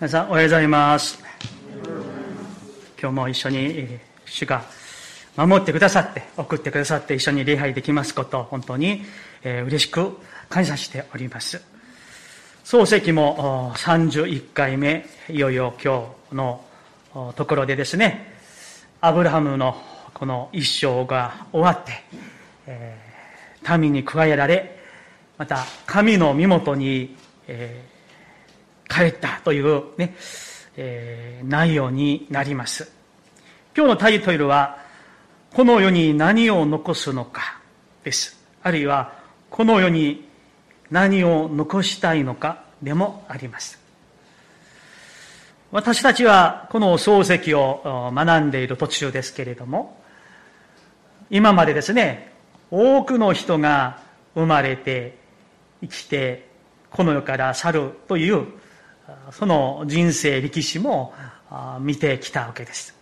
皆さんおはようございます。今日も一緒に主が守ってくださって送ってくださって一緒に礼拝できますこと本当に嬉しく感謝しております。漱石も31回目いよいよ今日のところでですねアブラハムのこの一生が終わって、え、民に加えられまた神の身元に、えー帰ったというね、えー、内容になります。今日のタイトルは、この世に何を残すのかです。あるいは、この世に何を残したいのかでもあります。私たちはこの漱石を学んでいる途中ですけれども、今までですね、多くの人が生まれて生きてこの世から去るというその人生歴史も見てきたわけです。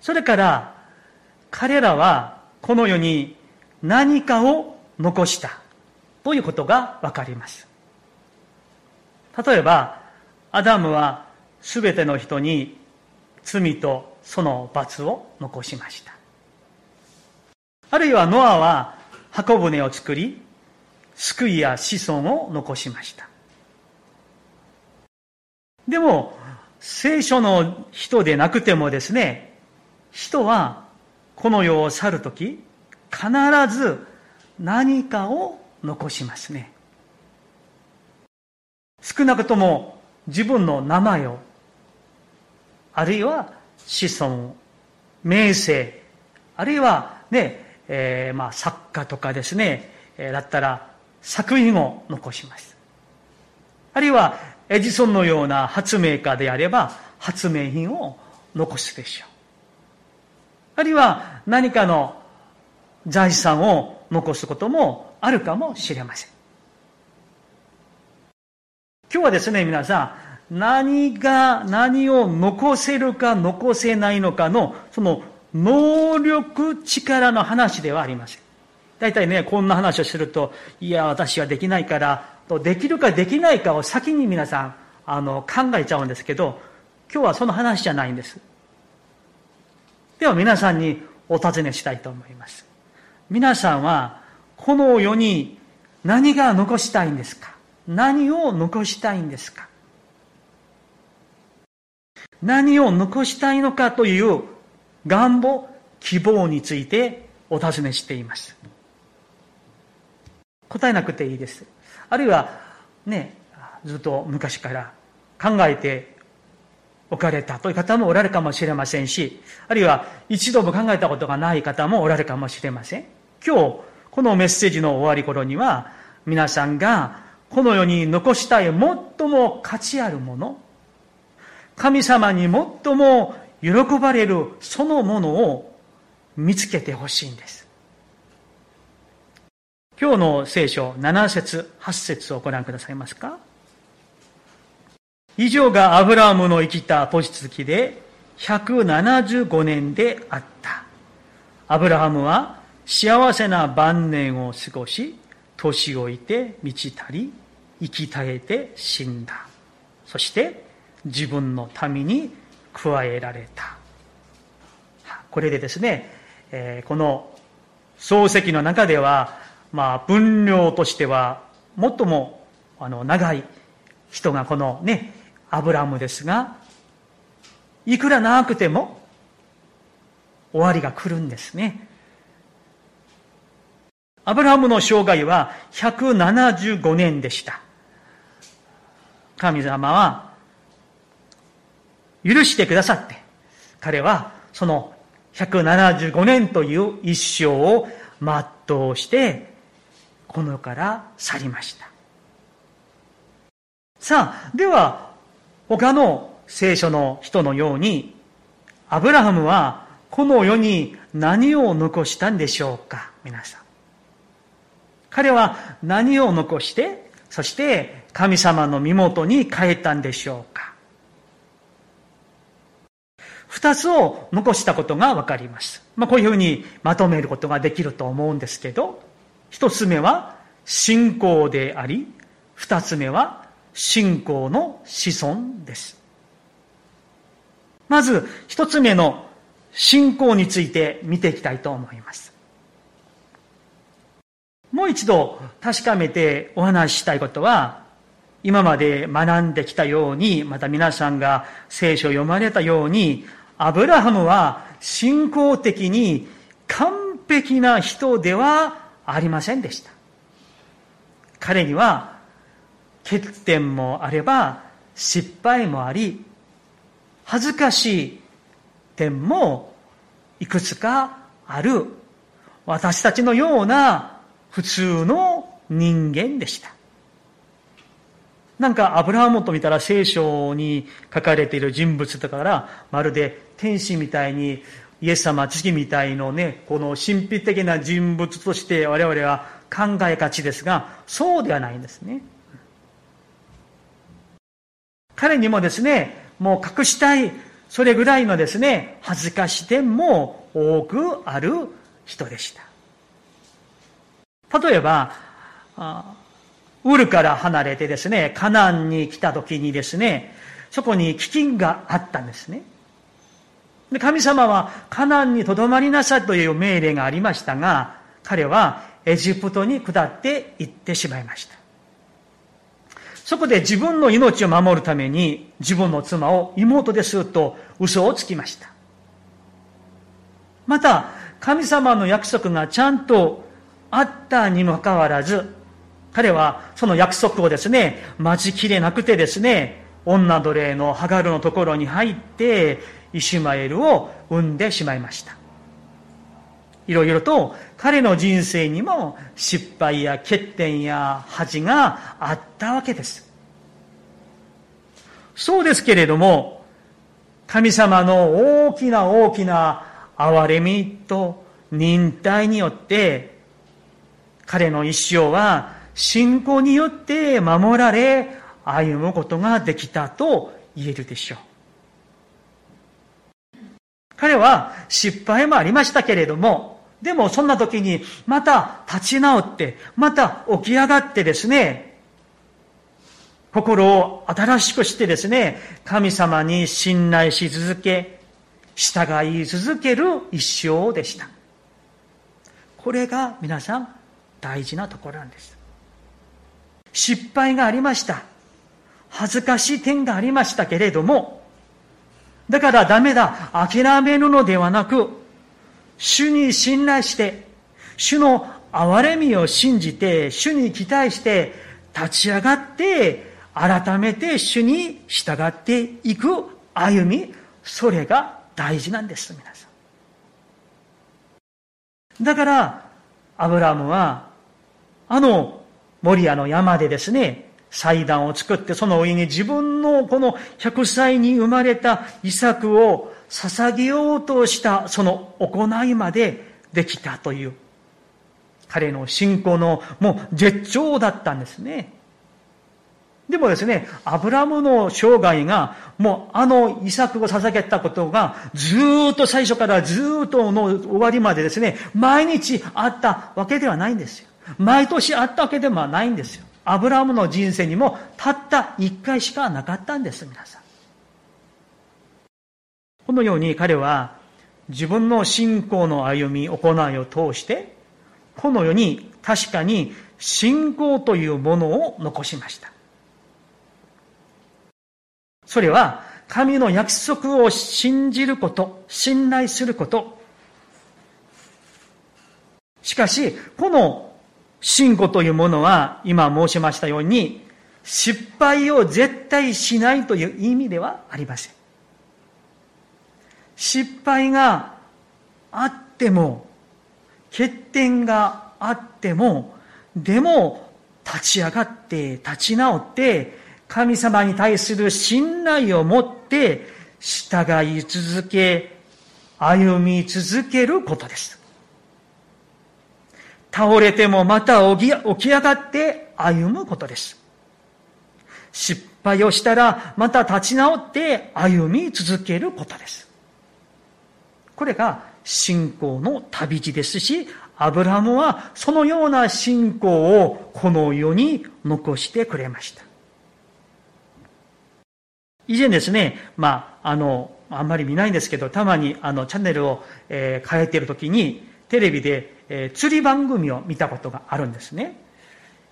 それから彼らはこの世に何かを残したということがわかります。例えば、アダムはすべての人に罪とその罰を残しました。あるいはノアは箱舟を作り、救いや子孫を残しました。でも、聖書の人でなくてもですね、人はこの世を去るとき、必ず何かを残しますね。少なくとも自分の名前を、あるいは子孫、名声、あるいはね、えー、まあ作家とかですね、え、だったら作品を残します。あるいはエジソンのような発明家であれば発明品を残すでしょう。あるいは何かの財産を残すこともあるかもしれません。今日はですね、皆さん、何が、何を残せるか残せないのかの、その能力、力の話ではありません。大体ね、こんな話をすると、いや、私はできないから、できるかできないかを先に皆さんあの考えちゃうんですけど今日はその話じゃないんですでは皆さんにお尋ねしたいと思います皆さんはこの世に何が残したいんですか？何を残したいんですか？何を残したいのかという願望、希望についてお尋ねしています。答えなくていいです。あるいはねずっと昔から考えておかれたという方もおられるかもしれませんしあるいは一度も考えたことがない方もおられるかもしれません。今日このメッセージの終わり頃には皆さんがこの世に残したい最も価値あるもの神様に最も喜ばれるそのものを見つけてほしいんです。今日の聖書7節8節をご覧くださいますか？以上がアブラハムの生きた年月で175年であった。アブラハムは幸せな晩年を過ごし、年老いて満ち足り、生き絶えて死んだ。そして自分の民に加えられた。これでですね、えこの漱石の中ではまあ、分量としては、最も、あの、長い人がこのね、アブラムですが、いくら長くても、終わりが来るんですね。アブラムの生涯は175年でした。神様は許してくださって、彼はその175年という一生を全うしてこの世から去りました。さあ、では、他の聖書の人のように、アブラハムはこの世に何を残したんでしょうか皆さん。彼は何を残して、そして神様の身元に帰ったんでしょうか二つを残したことがわかります。まあ、こういうふうにまとめることができると思うんですけど、一つ目は信仰であり、二つ目は信仰の子孫です。まず一つ目の信仰について見ていきたいと思います。もう一度確かめてお話ししたいことは、今まで学んできたように、また皆さんが聖書を読まれたように、アブラハムは信仰的に完璧な人ではありませんでした。彼には欠点もあれば失敗もあり、恥ずかしい点もいくつかある私たちのような普通の人間でした。なんかアブラハムと見たら聖書に書かれている人物だからまるで天使みたいにイエス様、月みたいのね、この神秘的な人物として我々は考えがちですが、そうではないんですね。彼にもですね、もう隠したい、それぐらいのですね、恥ずかし点も多くある人でした。例えば、ウルから離れてですね、カナンに来た時にですね、そこに飢饉があったんですね。で神様はカナンにとどまりなさいという命令がありましたが、彼はエジプトに下って行ってしまいました。そこで自分の命を守るために自分の妻を妹ですと嘘をつきました。また、神様の約束がちゃんとあったにもかかわらず、彼はその約束をですね、待ちきれなくてですね、女奴隷のハガルのところに入って、イシュマエルを産んでしまいました。いろいろと彼の人生にも失敗や欠点や恥があったわけです。そうですけれども、神様の大きな大きな憐れみと忍耐によって、彼の一生は信仰によって守られ、歩むことができたと言えるでしょう。彼は失敗もありましたけれども、でもそんな時にまた立ち直って、また起き上がってですね、心を新しくしてですね、神様に信頼し続け、従い続ける一生でした。これが皆さん大事なところなんです。失敗がありました。恥ずかしい点がありましたけれども、だからダメだ、諦めるのではなく、主に信頼して、主の憐れみを信じて、主に期待して、立ち上がって、改めて主に従っていく歩み、それが大事なんです、皆さん。だから、アブラムは、あの、モリアの山でですね、祭壇を作って、その上に自分のこの100歳に生まれた遺作を捧げようとしたその行いまでできたという、彼の信仰のもう絶頂だったんですね。でもですね、アブラムの生涯が、もうあの遺作を捧げたことが、ずっと最初からずっとの終わりまでですね、毎日あったわけではないんですよ。毎年あったわけでもないんですよ。アブラムの人生にもたった一回しかなかったんです、皆さん。このように彼は自分の信仰の歩み、行いを通して、この世に確かに信仰というものを残しました。それは神の約束を信じること、信頼すること。しかし、この信仰というものは、今申しましたように、失敗を絶対しないという意味ではありません。失敗があっても、欠点があっても、でも立ち上がって立ち直って、神様に対する信頼を持って従い続け、歩み続けることです。倒れてもまた起き上がって歩むことです。失敗をしたらまた立ち直って歩み続けることです。これが信仰の旅路ですし、アブラムはそのような信仰をこの世に残してくれました。以前ですね、まあ、あの、あんまり見ないんですけど、たまにあの、チャンネルを、えー、変えているときに、テレビで、えー、釣り番組を見たことがあるんですね。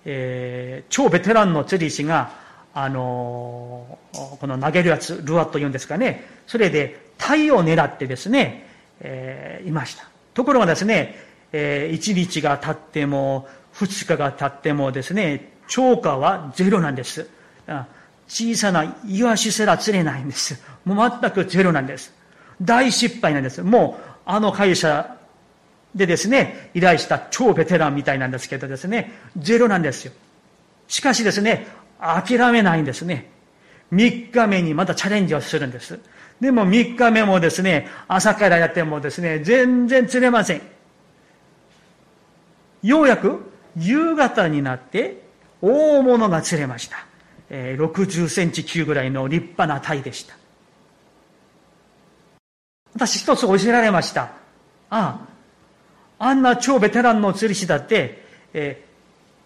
えー、超ベテランの釣り師が、あのー、この投げるやつ、ルアというんですかね、それで鯛を狙ってですね、えー、いました。ところがですね、えー、1日が経っても、2日が経ってもですね、超過はゼロなんです。小さなイワシすら釣れないんです。もう全くゼロなんです。大失敗なんです。もう、あの会社でですね、依頼した超ベテランみたいなんですけどですね、ゼロなんですよ。しかしですね、諦めないんですね。3日目にまたチャレンジをするんです。でも3日目もですね、朝からやってもですね、全然釣れません。ようやく夕方になって大物が釣れました。えー、60センチ級ぐらいの立派な鯛でした。私一つ教えられました。ああ、あんな超ベテランの釣り師だって、え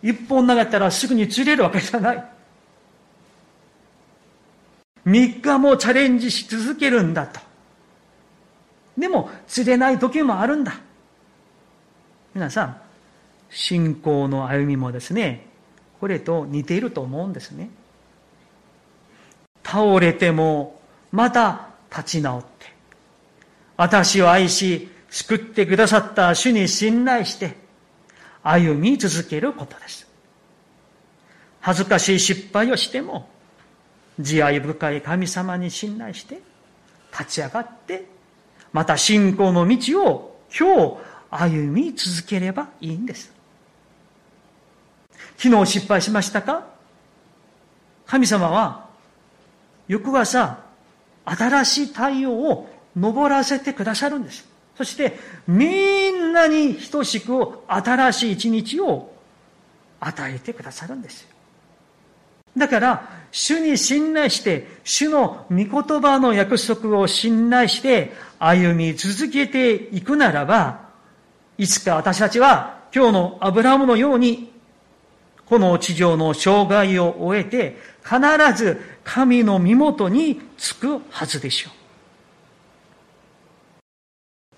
ー、一本投げたらすぐに釣れるわけじゃない。三日もチャレンジし続けるんだと。でも、釣れない時もあるんだ。皆さん、信仰の歩みもですね、これと似ていると思うんですね。倒れても、また立ち直って、私を愛し、救ってくださった主に信頼して、歩み続けることです。恥ずかしい失敗をしても、慈愛深い神様に信頼して、立ち上がって、また信仰の道を今日歩み続ければいいんです。昨日失敗しましたか？神様は、翌朝、新しい太陽を昇らせてくださるんです。そして、みんなに等しく新しい一日を与えてくださるんですよ。だから、主に信頼して、主の御言葉の約束を信頼して歩み続けていくならば、いつか私たちは今日のアブラムのように、この地上の障害を終えて、必ず神の身元につくはずでしょう。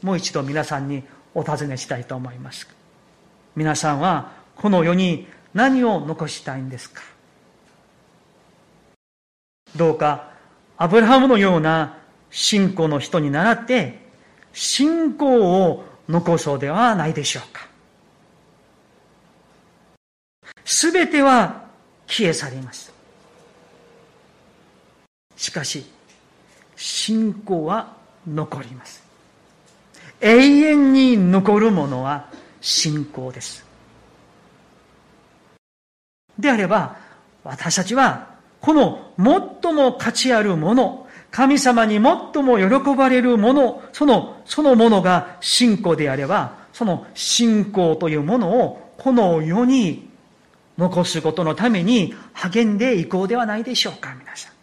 もう一度皆さんにお尋ねしたいと思います。皆さんはこの世に何を残したいんですか？どうかアブラハムのような信仰の人に倣って信仰を残そうではないでしょうか。すべては消え去ります。しかし、信仰は残ります。永遠に残るものは信仰です。であれば、私たちは、この最も価値あるもの、神様に最も喜ばれるもの、その、そのものが信仰であれば、その信仰というものをこの世に残すことのために励んでいこうではないでしょうか、皆さん。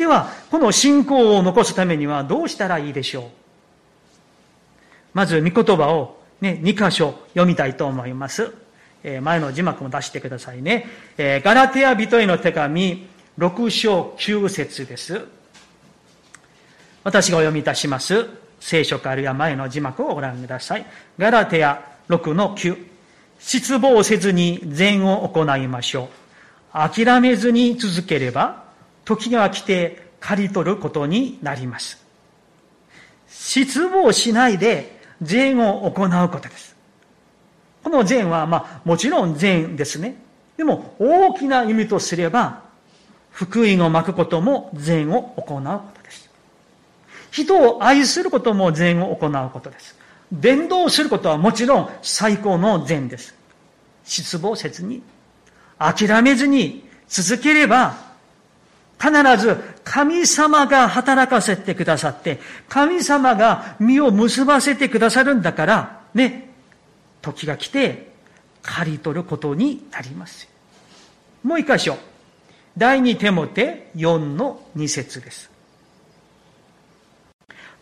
では、この信仰を残すためにはどうしたらいいでしょう？まず、御言葉をね、2箇所読みたいと思います。えー、前の字幕も出してくださいね。えー、ガラテヤ人への手紙、6章9節です。私がお読みいたします。聖書かあるいは前の字幕をご覧ください。ガラテヤ6の9。失望せずに善を行いましょう。諦めずに続ければ、時が来て刈り取ることになります。失望しないで善を行うことです。この善は、まあ、もちろん善ですね。でも、大きな意味とすれば、福音を巻くことも善を行うことです。人を愛することも善を行うことです。伝道することはもちろん最高の善です。失望せずに、諦めずに続ければ、必ず神様が働かせてくださって、神様が身を結ばせてくださるんだから、ね、時が来て、刈り取ることになります。もう一箇所。第二手もて4の2節です。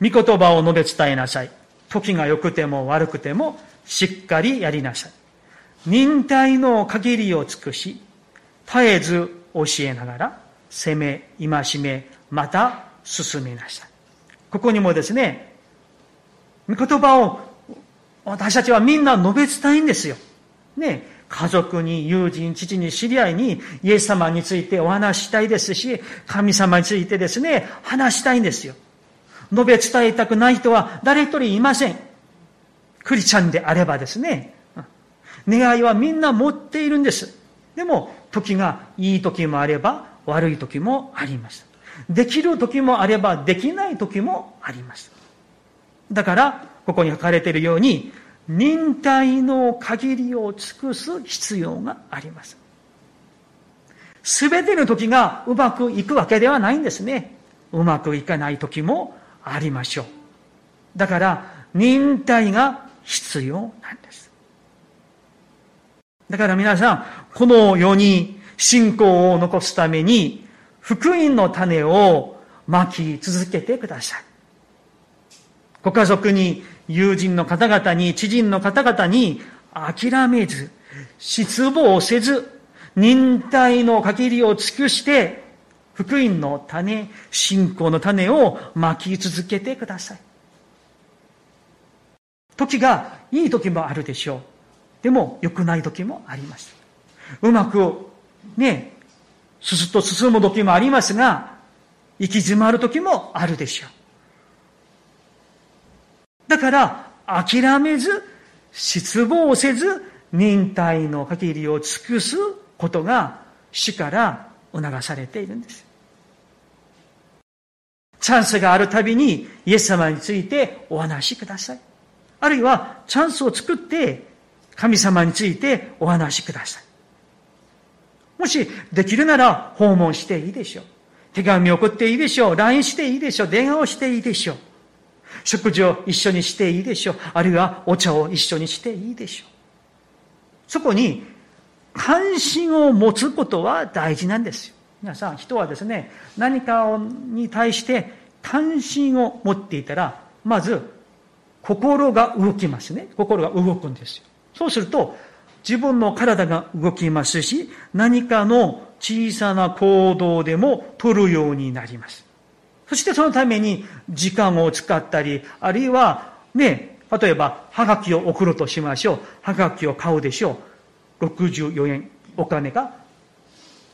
御言葉を述べ伝えなさい。時が良くても悪くてもしっかりやりなさい。忍耐の限りを尽くし、絶えず教えながら、責め、戒め、また進めなさい。ここにもですね、言葉を私たちはみんな述べ伝えんですよ。ね、家族に、友人、父に、知り合いに、イエス様についてお話したいですし、神様についてですね、話したいんですよ。述べ伝えたくない人は誰一人いません。クリスチャンであればですね、願いはみんな持っているんです。でも、時がいい時もあれば、悪い時もあります。できる時もあれば、できない時もあります。だから、ここに書かれているように、忍耐の限りを尽くす必要があります。すべての時がうまくいくわけではないんですね。うまくいかない時もありましょう。だから、忍耐が必要なんです。だから皆さん、この世に信仰を残すために、福音の種をまき続けてください。ご家族に友人の方々に、知人の方々に諦めず、失望せず、忍耐の限りを尽くして、福音の種、信仰の種をまき続けてください。時がいい時もあるでしょう。でも良くない時もあります。うまくね、すすっと進む時もありますが、行き詰まる時もあるでしょう。だから、諦めず、失望せず、忍耐の限りを尽くすことが主から促されているんです。チャンスがあるたびにイエス様についてお話しください。あるいはチャンスを作って神様についてお話しください。もしできるなら訪問していいでしょう。手紙送っていいでしょう。LINE していいでしょう。電話をしていいでしょう。食事を一緒にしていいでしょう。あるいはお茶を一緒にしていいでしょう。そこに関心を持つことは大事なんですよ。皆さん、人はですね、何かに対して関心を持っていたら、まず心が動きますね。心が動くんですよ。そうすると、自分の体が動きますし、何かの小さな行動でも取るようになります。そしてそのために時間を使ったり、あるいはね、例えば、はがきを送るとしましょう。はがきを買うでしょう。64円お金が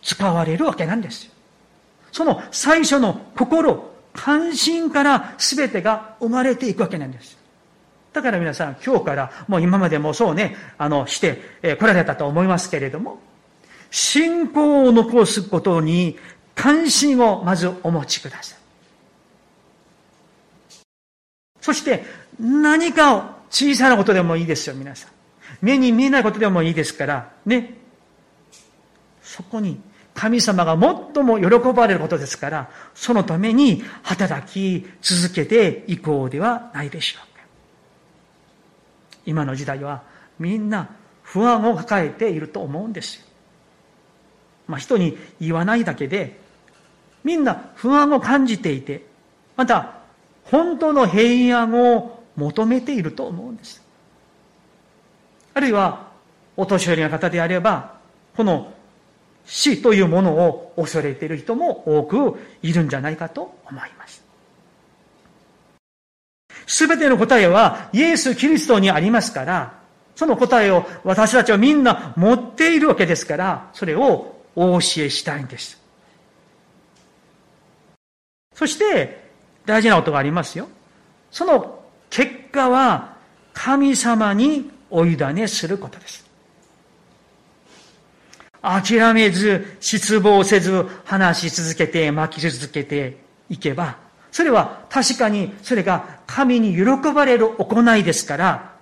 使われるわけなんです。その最初の心、関心から全てが生まれていくわけなんです。だから皆さん、今日から、もう今までもそうね、あの、して、え来られたと思いますけれども、信仰を残すことに関心をまずお持ちください。そして、何かを小さなことでもいいですよ、皆さん。目に見えないことでもいいですから、ね。そこに神様が最も喜ばれることですから、そのために働き続けていこうではないでしょう。今の時代はみんな不安を抱えていると思うんです。まあ、人に言わないだけで、みんな不安を感じていて、また、本当の平安を求めていると思うんです。あるいは、お年寄りの方であれば、この死というものを恐れている人も多くいるんじゃないかと思います。すべての答えはイエス・キリストにありますから、その答えを私たちはみんな持っているわけですから、それをお教えしたいんです。そして、大事なことがありますよ。その結果は、神様にお委ねすることです。諦めず、失望せず、話し続けて、巻き続けていけば、それは確かにそれが神に喜ばれる行いですから、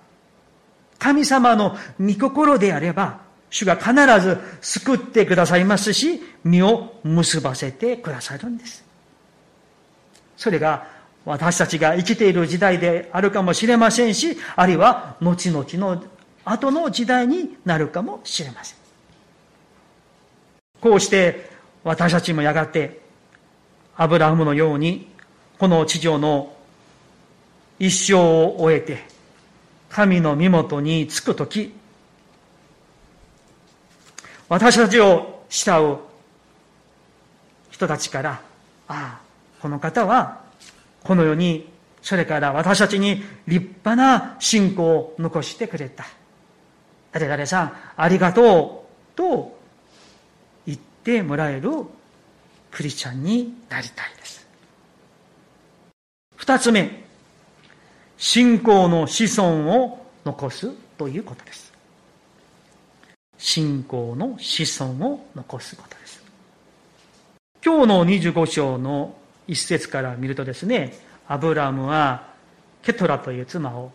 神様の御心であれば、主が必ず救ってくださいますし、身を結ばせてくださるんです。それが私たちが生きている時代であるかもしれませんし、あるいは後々の後の時代になるかもしれません。こうして私たちもやがてアブラハムのようにこの地上の一生を終えて、神の身元に着くとき、私たちを慕う人たちから、ああ、この方は、この世に、それから私たちに立派な信仰を残してくれた。誰々さん、ありがとう、と言ってもらえるクリスチャンになりたいです。二つ目、信仰の子孫を残すということです。信仰の子孫を残すことです。今日の25章の一節から見るとですね、アブラムはケトラという妻を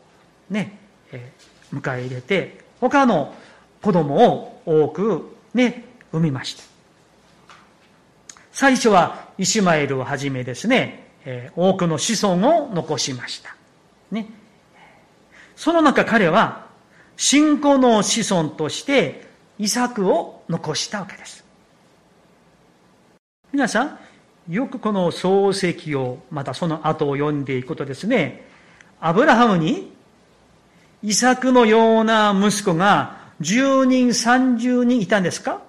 ね、え、迎え入れて、他の子供を多くね、産みました。最初はイシュマエルをはじめですね、え、多くの子孫を残しました。ね。その中彼は信仰の子孫として遺作を残したわけです。皆さん、よくこの漱石を、またその後を読んでいくとですね、アブラハムに、イサクのような息子が10人、30人いたんですか？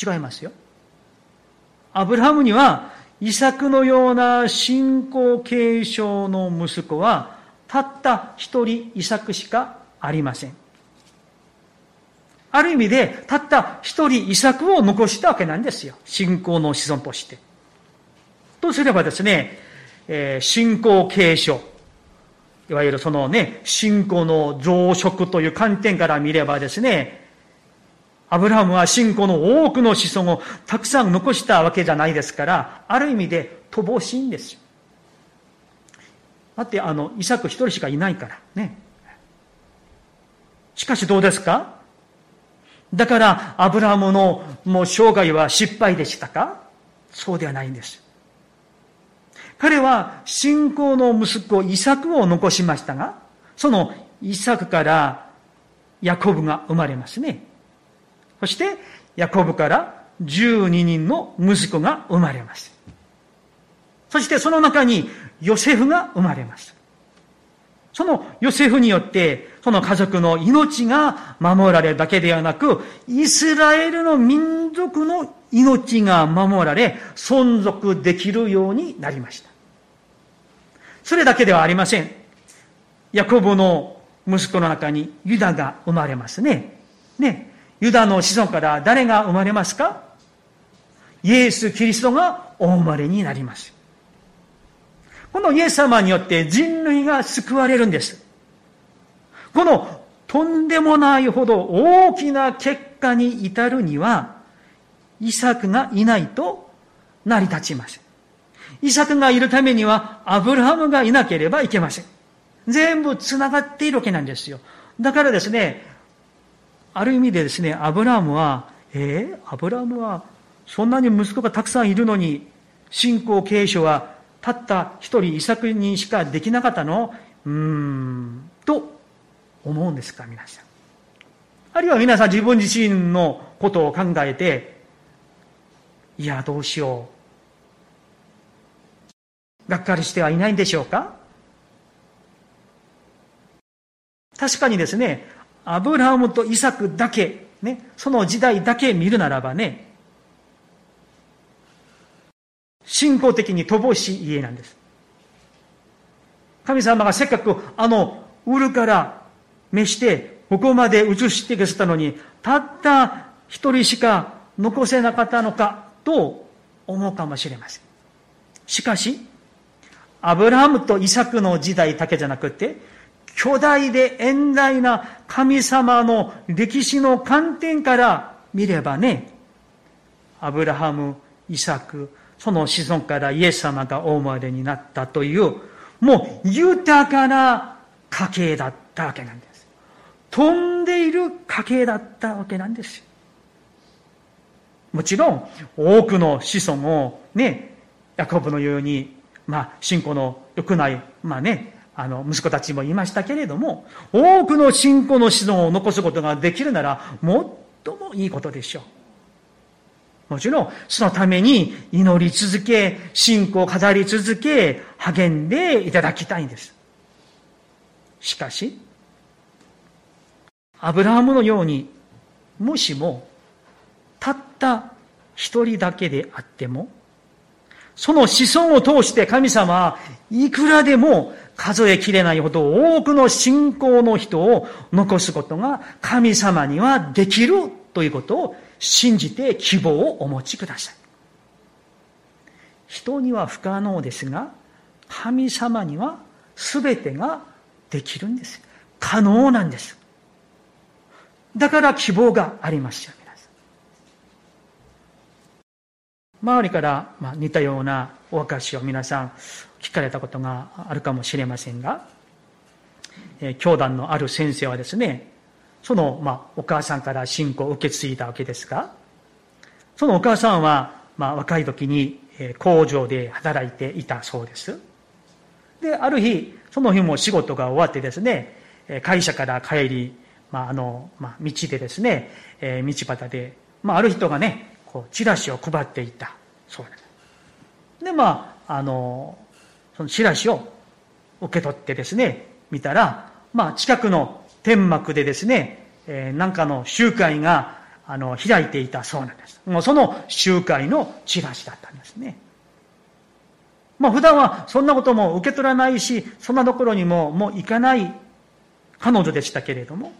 違いますよ。アブラハムには、イサクのような信仰継承の息子は、たった一人イサクしかありません。ある意味で、たった一人遺作を残したわけなんですよ。信仰の子孫として。とすればですね、えー、信仰継承。いわゆるそのね、信仰の増殖という観点から見ればですね、アブラハムは信仰の多くの子孫をたくさん残したわけじゃないですから、ある意味で乏しいんですよ。だって、あの、イサク一人しかいないからね。しかしどうですか？だから、アブラハムのもう生涯は失敗でしたか？そうではないんです。彼は信仰の息子イサクを残しましたが、そのイサクからヤコブが生まれますね。そして、ヤコブから12人の息子が生まれます。そしてその中にヨセフが生まれます。そのヨセフによって、その家族の命が守られるだけではなく、イスラエルの民族の命が守られ、存続できるようになりました。それだけではありません。ヤコブの息子の中にユダが生まれますね。ね。ユダの子孫から誰が生まれますか？イエス・キリストがお生まれになります。このイエス様によって人類が救われるんです。このとんでもないほど大きな結果に至るには、イサクがいないと成り立ちません。イサクがいるためにはアブラハムがいなければいけません。全部繋がっているわけなんですよ。だからですね、ある意味でですね、アブラハムは、えー、アブラハムはそんなに息子がたくさんいるのに、信仰継承はたった一人、遺作にしかできなかったの？うーん、と思うんですか、皆さん。あるいは皆さん自分自身のことを考えて、いや、どうしよう。がっかりしてはいないんでしょうか？確かにですね、アブラハムとイサクだけ、ね、その時代だけ見るならばね、信仰的に乏しい家なんです。神様がせっかくあの、売るから召して、ここまで移してくださったのに、たった一人しか残せなかったのかと思うかもしれません。しかし、アブラハムとイサクの時代だけじゃなくて、巨大で遠大な神様の歴史の観点から見ればね、アブラハム、イサク、その子孫からイエス様がお生まれになったという、もう豊かな家系だったわけなんです。飛んでいる家系だったわけなんですよ。もちろん、多くの子孫をね、ヤコブのように、まあ、信仰の良くない、まあね、あの、息子たちも言いましたけれども、多くの信仰の子孫を残すことができるなら、最もいいことでしょう。もちろん、そのために祈り続け、信仰を語り続け、励んでいただきたいんです。しかし、アブラハムのように、もしも、たった一人だけであっても、その子孫を通して神様はいくらでも数えきれないほど多くの信仰の人を残すことが神様にはできるということを信じて希望をお持ちください。人には不可能ですが、神様には全てができるんです。可能なんです。だから希望がありますよ、皆さん。周りから似たようなお証を皆さん聞かれたことがあるかもしれませんが、え教団のある先生はですね、その、ま、お母さんから信仰を受け継いだわけですが、そのお母さんは、ま、若い時に工場で働いていたそうです。で、ある日、その日も仕事が終わってですね、会社から帰り、まあ、あの、まあ、道でですね、えー、道端で、まあ、ある人がね、こう、チラシを配っていた。そうです。で、まあ、あの、そのチラシを受け取ってですね、見たら、まあ、近くの天幕でですね、えー、なんかの集会が、あの、開いていたそうなんです。もうその集会のチラシだったんですね。まあ普段はそんなことも受け取らないし、そんなところにももう行かない彼女でしたけれども、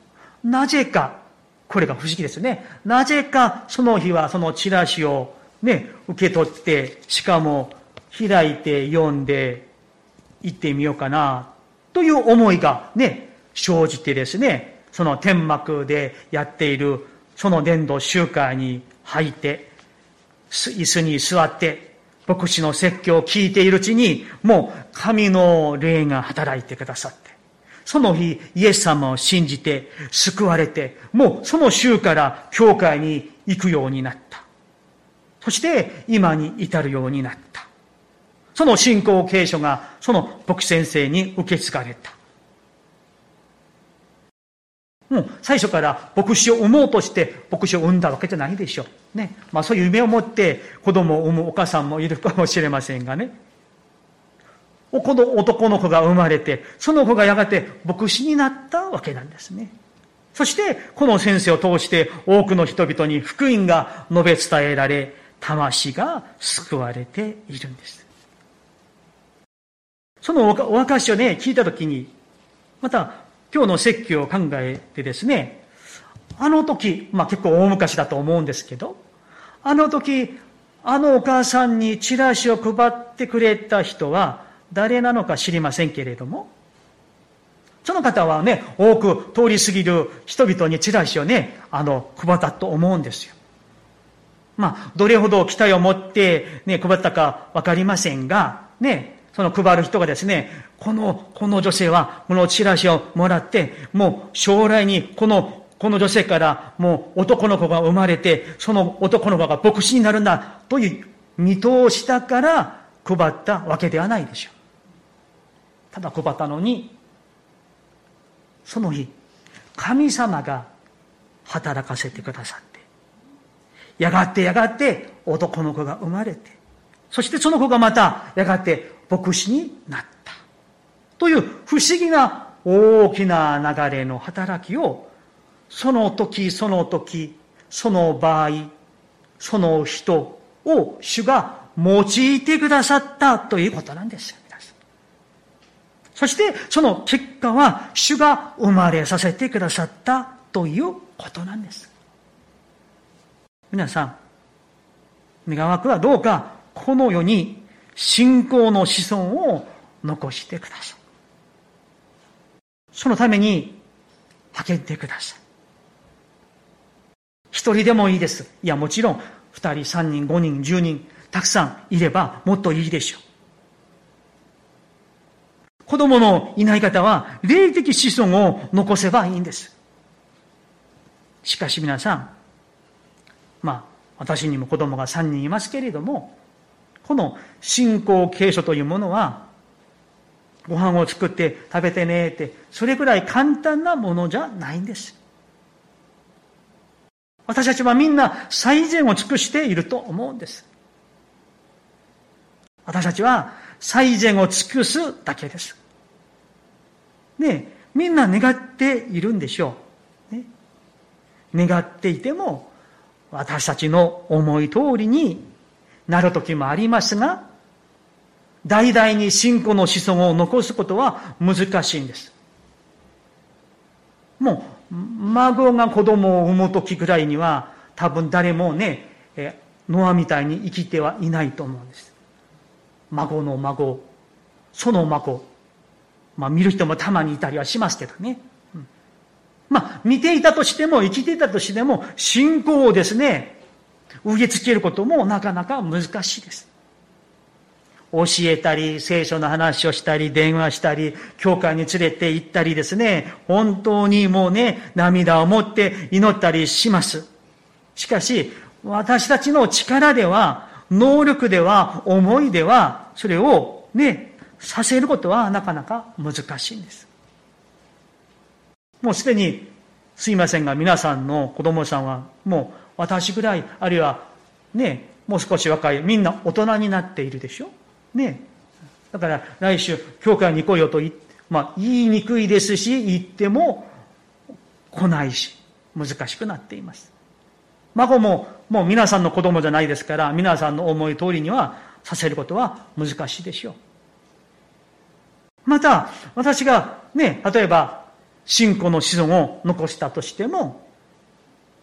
なぜか、これが不思議ですね。なぜかその日はそのチラシをね、受け取って、しかも開いて読んで行ってみようかな、という思いがね、生じてですね、その天幕でやっているその伝道集会に入って、椅子に座って、牧師の説教を聞いているうちに、もう神の霊が働いてくださって、その日、イエス様を信じて、救われて、もうその週から教会に行くようになった。そして、今に至るようになった。その信仰継承が、その牧師先生に受け継がれた。もう最初から牧師を産もうとして牧師を産んだわけじゃないでしょう。ね。まあそういう夢を持って子供を産むお母さんもいるかもしれませんがね。この男の子が生まれて、その子がやがて牧師になったわけなんですね。そして、この先生を通して多くの人々に福音が述べ伝えられ、魂が救われているんです。そのお証をね、聞いたときに、また、今日の説教を考えてですね、あの時、まあ結構大昔だと思うんですけど、あの時、あのお母さんにチラシを配ってくれた人は、誰なのか知りませんけれども、その方はね、多く通り過ぎる人々にチラシをね、あの、配ったと思うんですよ。まあ、どれほど期待を持ってね、配ったかわかりませんが、ね、その配る人がですね、この、この女性は、このチラシをもらって、もう将来にこの、この女性からもう男の子が生まれて、その男の子が牧師になるんだ、という見通しだから配ったわけではないでしょう。ただ配ったのに、その日、神様が働かせてくださって、やがてやがて男の子が生まれて、そしてその子がまたやがて牧師になった。という不思議な大きな流れの働きを、その時その時、その場合、その人を主が用いてくださったということなんですよ。そして、その結果は、主が生まれさせてくださったということなんです。皆さん、願わくはどうか、この世に信仰の子孫を残してください。そのために、励んでください。一人でもいいです。いや、もちろん、二人、三人、五人、十人、たくさんいればもっといいでしょう。子供のいない方は、霊的子孫を残せばいいんです。しかし皆さん、まあ、私にも子供が3人いますけれども、この信仰継承というものは、ご飯を作って食べてねって、それぐらい簡単なものじゃないんです。私たちはみんな最善を尽くしていると思うんです。私たちは最善を尽くすだけです。ねみんな願っているんでしょう。ね、願っていても、私たちの思い通りになる時もありますが、代々に信仰の子孫を残すことは難しいんです。もう、孫が子供を産む時ぐらいには、多分誰もね、ノアみたいに生きてはいないと思うんです。孫の孫、その孫、まあ見る人もたまにいたりはしますけどね。うん、まあ見ていたとしても、生きていたとしても、信仰をですね、植え付けることもなかなか難しいです。教えたり、聖書の話をしたり、電話したり、教会に連れて行ったりですね、本当にもうね、涙を持って祈ったりします。しかし、私たちの力では、能力では、思いでは、それをね、させることはなかなか難しいんです。もうすでに、すいませんが、皆さんの子供さんは、もう私ぐらい、あるいは、ね、もう少し若い、みんな大人になっているでしょ？ね。だから来週、教会に来いよと言まあ、言いにくいですし、言っても来ないし、難しくなっています。孫も、もう皆さんの子供じゃないですから、皆さんの思い通りにはさせることは難しいでしょう。また、私がね、例えば、信仰の子孫を残したとしても、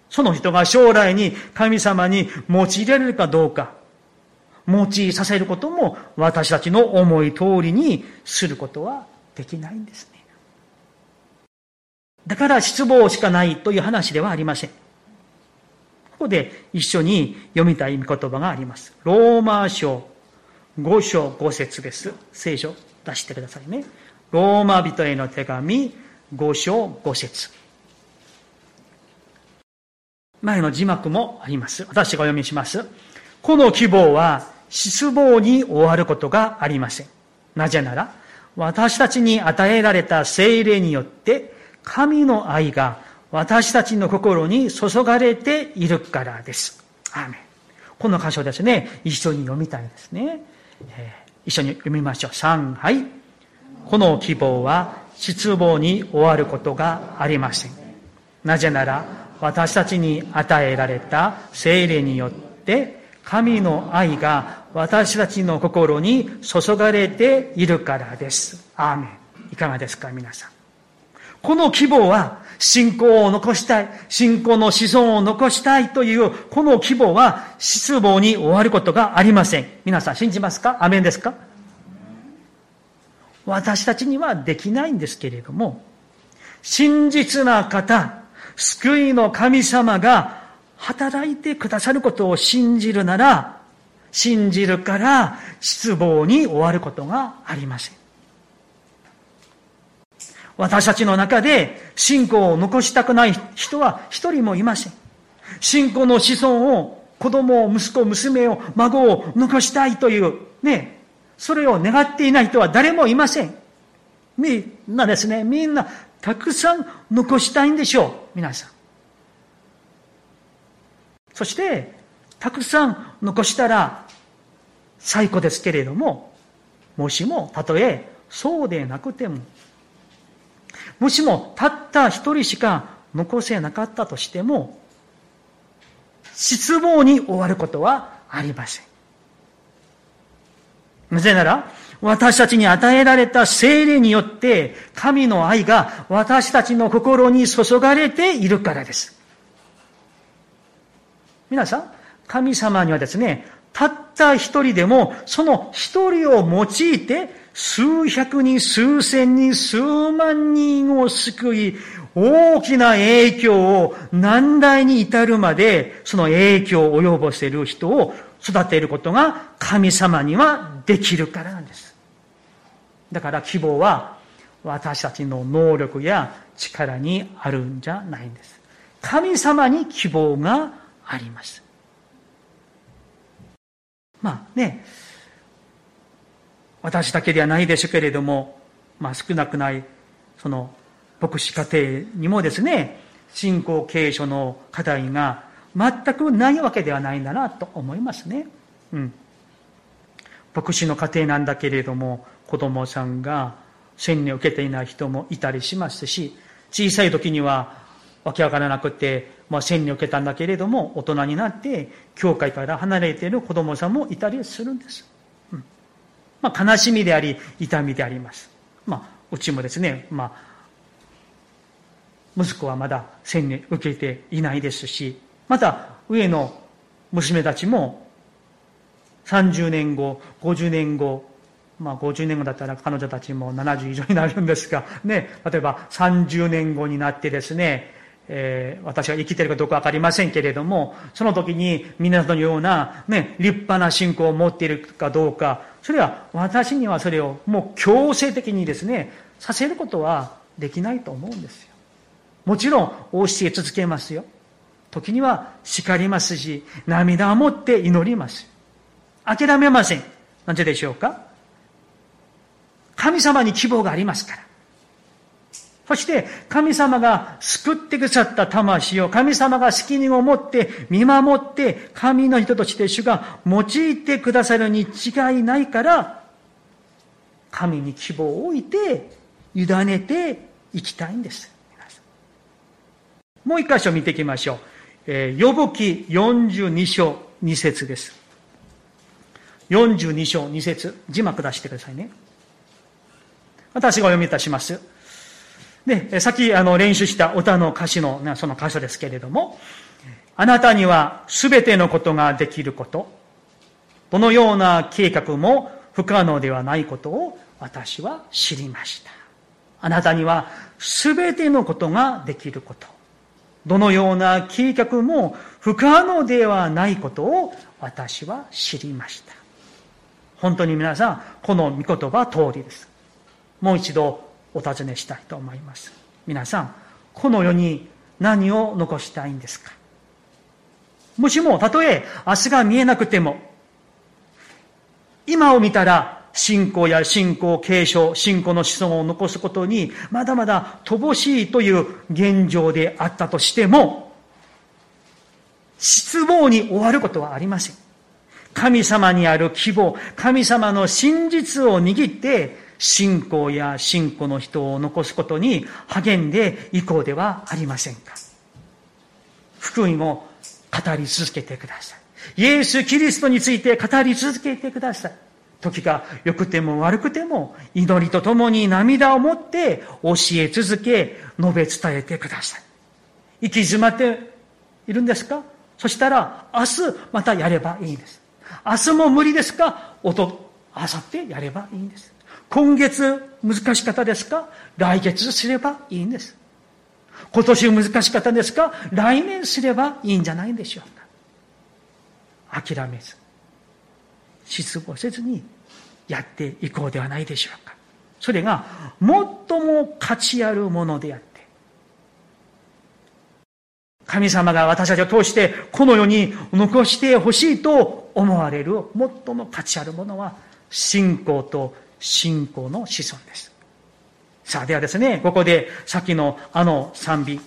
その人が将来に神様に用いられるかどうか、用いさせることも私たちの思い通りにすることはできないんですね。だから失望しかないという話ではありません。こで一緒に読みたい御言葉があります。ローマ書5章5節です。聖書出してくださいね。ローマ人への手紙5章5節前の字幕もあります。私がお読みします。この希望は失望に終わることがありません。なぜなら、私たちに与えられた精霊によって、神の愛が私たちの心に注がれているからです。アメこの箇所ですね、一緒に読みたいですね。えー、一緒に読みましょう。3、はい。この希望は失望に終わることがありません。なぜなら、私たちに与えられた精霊によって、神の愛が私たちの心に注がれているからです。アーメン。いかがですか、皆さん。この希望は、信仰を残したい、信仰の子孫を残したいという、この希望は、失望に終わることがありません。皆さん信じますか？アメンですか？私たちにはできないんですけれども、真実な方、救いの神様が働いてくださることを信じるなら、信じるから失望に終わることがありません。私たちの中で信仰を残したくない人は一人もいません。信仰の子孫を、子供を、息子、娘を、孫を残したいという、ね、それを願っていない人は誰もいません。みんなですね、みんなたくさん残したいんでしょう、皆さん。そして、たくさん残したら最高ですけれども、もしも、たとえそうでなくても、もしもたった一人しか残せなかったとしても、失望に終わることはありません。なぜなら、私たちに与えられた精霊によって、神の愛が私たちの心に注がれているからです。皆さん、神様にはですね、たった一人でも、その一人を用いて、数百人、数千人、数万人を救い、大きな影響を難題に至るまで、その影響を及ぼせる人を育てることが神様にはできるからなんです。だから希望は私たちの能力や力にあるんじゃないんです。神様に希望があります。まあね、私だけではないでしょうけれども、まあ少なくない、その、牧師家庭にもですね、信仰継承の課題が全くないわけではないんだなと思いますね。うん。牧師の家庭なんだけれども、子供さんが洗礼を受けていない人もいたりしますし、小さい時にはわけわからなくて、まあ、洗礼を受けたんだけれども、大人になって、教会から離れている子供さんもいたりするんです。うん。まあ、悲しみであり、痛みであります。まあ、うちもですね、まあ、息子はまだ洗礼受けていないですし、また、上の娘たちも、30年後、50年後、まあ50年後だったら彼女たちも70以上になるんですが、ね、例えば30年後になってですね、えー、私は生きてるかどうかわかりませんけれども、その時に皆さんのような、ね、立派な信仰を持っているかどうか、それは私にはそれをもう強制的にですね、させることはできないと思うんですよ。もちろん教え続けますよ。時には叱りますし、涙を持って祈ります。諦めません。なぜでしょうか神様に希望がありますから。そして神様が救ってくださった魂を神様が責任を持って見守って神の人として主が用いてくださるに違いないから神に希望を置いて委ねていきたいんです。もう一箇所見ていきましょう。えー、呼ぶ記42章2節です。42章2節字幕出してくださいね。私がお読みいたします。で、さっきあの練習した歌の歌詞の、その箇所ですけれども、あなたにはすべてのことができること、どのような計画も不可能ではないことを私は知りました。あなたにはすべてのことができること、どのような計画も不可能ではないことを私は知りました。本当に皆さん、この御言葉通りです。もう一度お尋ねしたいと思います。皆さん、この世に何を残したいんですか？もしも、たとえ明日が見えなくても、今を見たら信仰や信仰継承、信仰の子孫を残すことに、まだまだ乏しいという現状であったとしても、失望に終わることはありません。神様にある希望、神様の真実を握って、信仰や信仰の人を残すことに励んでいこうではありませんか？福音を語り続けてください。イエス・キリストについて語り続けてください。時が良くても悪くても祈りとともに涙を持って教え続け述べ伝えてください。行き詰まっているんですか？そしたら明日またやればいいんです。明日も無理ですか？おと、明後日やればいいんです。今月難しかったですか？来月すればいいんです。今年難しかったですか？来年すればいいんじゃないんでしょうか。諦めず、失望せずにやっていこうではないでしょうか。それが最も価値あるものであって、神様が私たちを通してこの世に残してほしいと思われる最も価値あるものは信仰と信仰の子孫です。さあ、ではですね、ここで、さっきのあの賛美、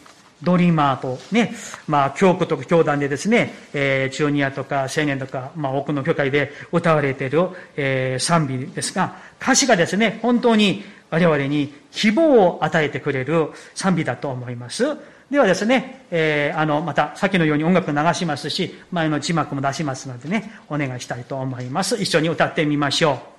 ドリーマーとね、まあ、教区とか教団でですね、えー、チューニアとか青年とか、まあ、多くの教会で歌われている、えー、賛美ですが、歌詞がですね、本当に我々に希望を与えてくれる賛美だと思います。ではですね、えー、あの、また、さっきのように音楽流しますし、前の字幕も出しますのでね、お願いしたいと思います。一緒に歌ってみましょう。